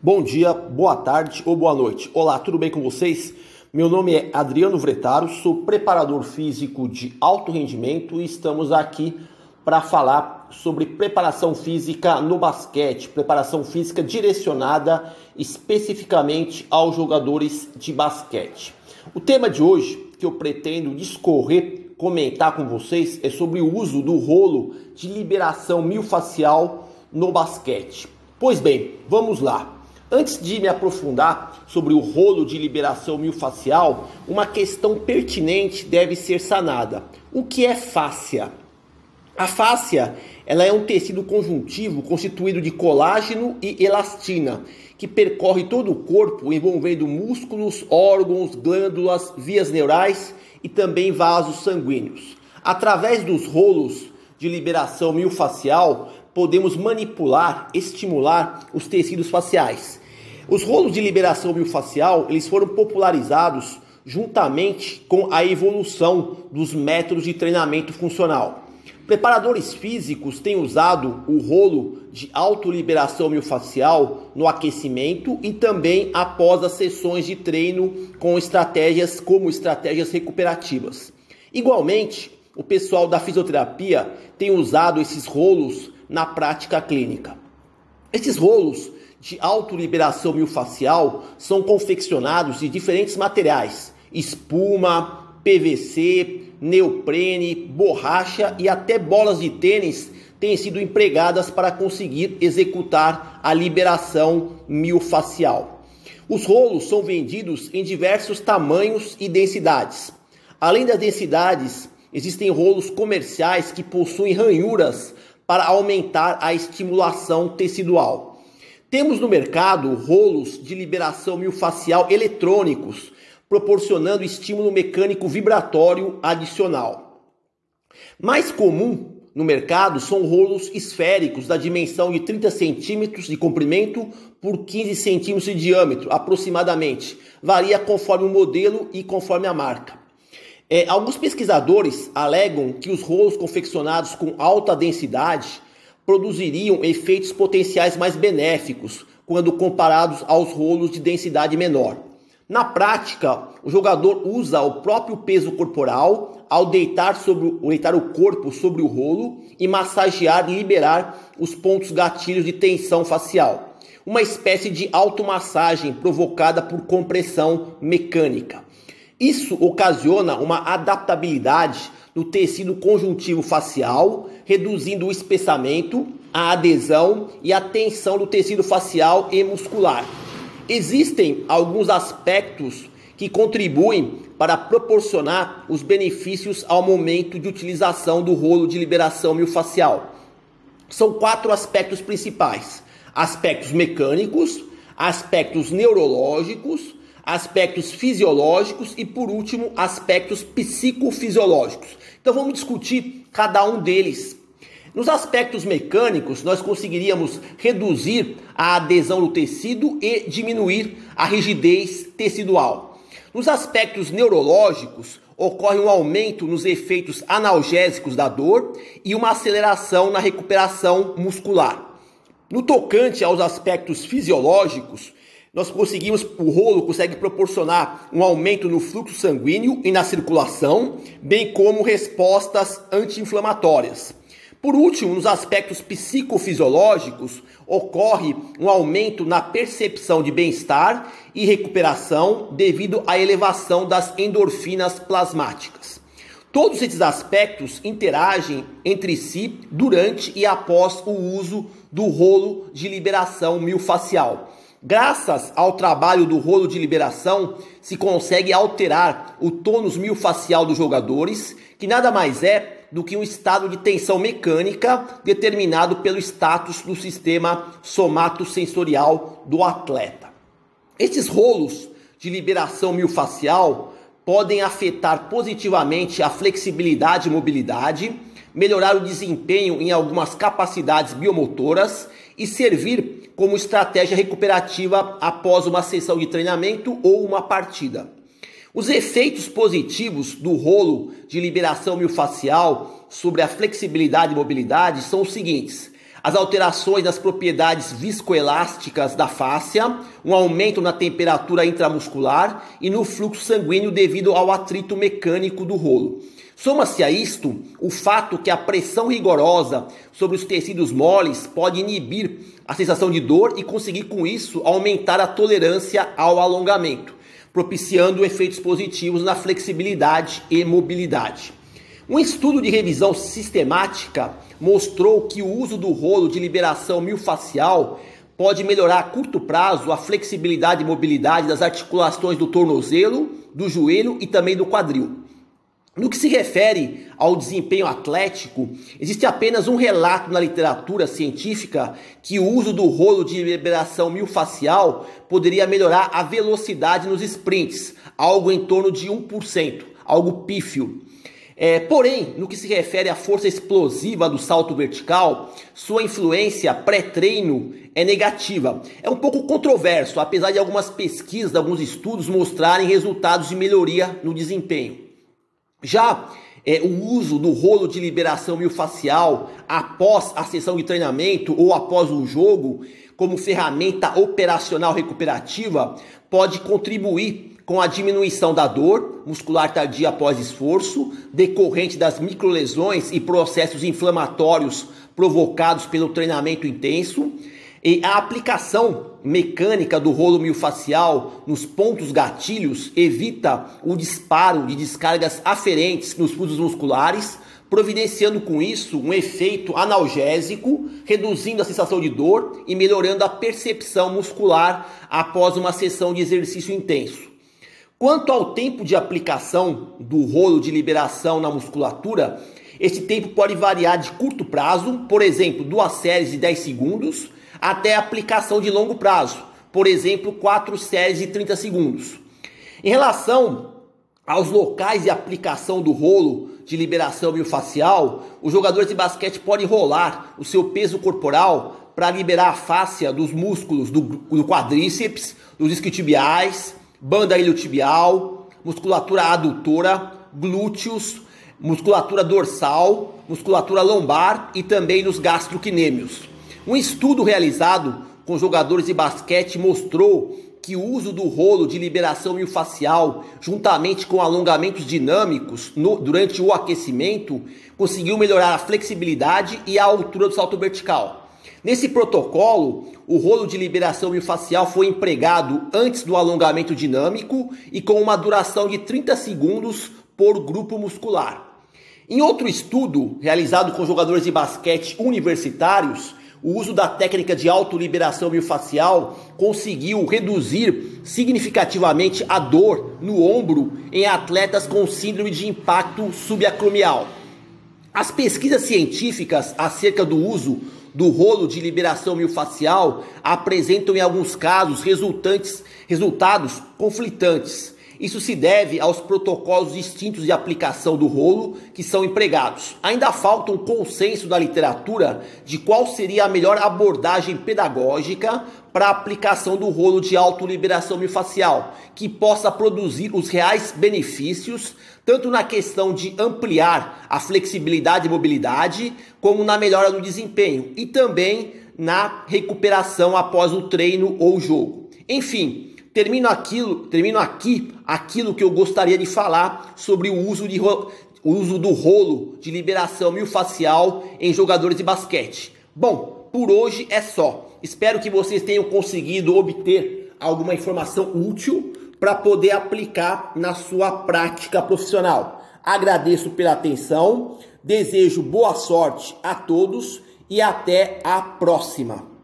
Bom dia, boa tarde ou boa noite. Olá, tudo bem com vocês? Meu nome é Adriano Vretaro, sou preparador físico de alto rendimento e estamos aqui para falar sobre preparação física no basquete, preparação física direcionada especificamente aos jogadores de basquete. O tema de hoje que eu pretendo discorrer, comentar com vocês é sobre o uso do rolo de liberação miofascial no basquete. Pois bem, vamos lá. Antes de me aprofundar sobre o rolo de liberação miofascial, uma questão pertinente deve ser sanada. O que é fáscia? A fáscia ela é um tecido conjuntivo constituído de colágeno e elastina, que percorre todo o corpo, envolvendo músculos, órgãos, glândulas, vias neurais e também vasos sanguíneos. Através dos rolos de liberação miofascial, podemos manipular, estimular os tecidos faciais. Os rolos de liberação miofascial, eles foram popularizados juntamente com a evolução dos métodos de treinamento funcional. Preparadores físicos têm usado o rolo de autoliberação miofascial no aquecimento e também após as sessões de treino com estratégias como estratégias recuperativas. Igualmente, o pessoal da fisioterapia tem usado esses rolos na prática clínica. Esses rolos de autoliberação miofascial são confeccionados de diferentes materiais: espuma, PVC, neoprene, borracha e até bolas de tênis têm sido empregadas para conseguir executar a liberação miofascial. Os rolos são vendidos em diversos tamanhos e densidades. Além das densidades, existem rolos comerciais que possuem ranhuras para aumentar a estimulação tecidual. Temos no mercado rolos de liberação miofascial eletrônicos, proporcionando estímulo mecânico vibratório adicional. Mais comum no mercado são rolos esféricos da dimensão de 30 centímetros de comprimento por 15 centímetros de diâmetro, aproximadamente. Varia conforme o modelo e conforme a marca. É, alguns pesquisadores alegam que os rolos confeccionados com alta densidade produziriam efeitos potenciais mais benéficos quando comparados aos rolos de densidade menor. Na prática, o jogador usa o próprio peso corporal ao deitar, sobre, deitar o corpo sobre o rolo e massagear e liberar os pontos gatilhos de tensão facial. Uma espécie de automassagem provocada por compressão mecânica. Isso ocasiona uma adaptabilidade no tecido conjuntivo facial, reduzindo o espessamento, a adesão e a tensão do tecido facial e muscular. Existem alguns aspectos que contribuem para proporcionar os benefícios ao momento de utilização do rolo de liberação miofascial. São quatro aspectos principais: aspectos mecânicos, aspectos neurológicos, aspectos fisiológicos e, por último, aspectos psicofisiológicos. Então vamos discutir cada um deles. Nos aspectos mecânicos, nós conseguiríamos reduzir a adesão do tecido e diminuir a rigidez tecidual. Nos aspectos neurológicos, ocorre um aumento nos efeitos analgésicos da dor e uma aceleração na recuperação muscular. No tocante aos aspectos fisiológicos, nós conseguimos, o rolo consegue proporcionar um aumento no fluxo sanguíneo e na circulação, bem como respostas anti-inflamatórias. Por último, nos aspectos psicofisiológicos, ocorre um aumento na percepção de bem-estar e recuperação devido à elevação das endorfinas plasmáticas. Todos esses aspectos interagem entre si durante e após o uso do rolo de liberação miofascial. Graças ao trabalho do rolo de liberação, se consegue alterar o tônus miofascial dos jogadores, que nada mais é do que um estado de tensão mecânica determinado pelo status do sistema somatosensorial do atleta. Esses rolos de liberação miofascial podem afetar positivamente a flexibilidade e mobilidade, melhorar o desempenho em algumas capacidades biomotoras e servir como estratégia recuperativa após uma sessão de treinamento ou uma partida. Os efeitos positivos do rolo de liberação miofascial sobre a flexibilidade e mobilidade são os seguintes: as alterações das propriedades viscoelásticas da fáscia, um aumento na temperatura intramuscular e no fluxo sanguíneo devido ao atrito mecânico do rolo. Soma-se a isto o fato que a pressão rigorosa sobre os tecidos moles pode inibir a sensação de dor e conseguir com isso aumentar a tolerância ao alongamento, propiciando efeitos positivos na flexibilidade e mobilidade. Um estudo de revisão sistemática mostrou que o uso do rolo de liberação miofascial pode melhorar a curto prazo a flexibilidade e mobilidade das articulações do tornozelo, do joelho e também do quadril. No que se refere ao desempenho atlético, existe apenas um relato na literatura científica que o uso do rolo de liberação miofascial poderia melhorar a velocidade nos sprints, algo em torno de 1%, algo pífio. É, porém, no que se refere à força explosiva do salto vertical, sua influência pré-treino é negativa. É um pouco controverso, apesar de algumas pesquisas, alguns estudos mostrarem resultados de melhoria no desempenho. Já é, o uso do rolo de liberação miofascial após a sessão de treinamento ou após o jogo, como ferramenta operacional recuperativa, pode contribuir com a diminuição da dor muscular tardia após esforço, decorrente das microlesões e processos inflamatórios provocados pelo treinamento intenso e a aplicação mecânica do rolo miofascial nos pontos gatilhos evita o disparo de descargas aferentes nos pulsos musculares, providenciando com isso um efeito analgésico, reduzindo a sensação de dor e melhorando a percepção muscular após uma sessão de exercício intenso. Quanto ao tempo de aplicação do rolo de liberação na musculatura, esse tempo pode variar de curto prazo, por exemplo, duas séries de 10 segundos, até aplicação de longo prazo, por exemplo, 4 séries de 30 segundos. Em relação aos locais de aplicação do rolo de liberação miofascial, os jogadores de basquete podem rolar o seu peso corporal para liberar a fáscia dos músculos do, do quadríceps, dos isquiotibiais, banda iliotibial, musculatura adutora, glúteos, musculatura dorsal, musculatura lombar e também nos gastroquinêmios. Um estudo realizado com jogadores de basquete mostrou que o uso do rolo de liberação miofascial, juntamente com alongamentos dinâmicos no, durante o aquecimento, conseguiu melhorar a flexibilidade e a altura do salto vertical. Nesse protocolo, o rolo de liberação miofascial foi empregado antes do alongamento dinâmico e com uma duração de 30 segundos por grupo muscular. Em outro estudo realizado com jogadores de basquete universitários, o uso da técnica de autoliberação miofascial conseguiu reduzir significativamente a dor no ombro em atletas com síndrome de impacto subacromial. As pesquisas científicas acerca do uso do rolo de liberação miofascial apresentam em alguns casos resultantes, resultados conflitantes. Isso se deve aos protocolos distintos de aplicação do rolo que são empregados. Ainda falta um consenso da literatura de qual seria a melhor abordagem pedagógica para a aplicação do rolo de autoliberação miofascial, que possa produzir os reais benefícios, tanto na questão de ampliar a flexibilidade e mobilidade, como na melhora do desempenho e também na recuperação após o treino ou jogo. Enfim, termino, aquilo, termino aqui aquilo que eu gostaria de falar sobre o uso, de, o uso do rolo de liberação miofascial em jogadores de basquete. Bom, por hoje é só. Espero que vocês tenham conseguido obter alguma informação útil para poder aplicar na sua prática profissional. Agradeço pela atenção, desejo boa sorte a todos e até a próxima.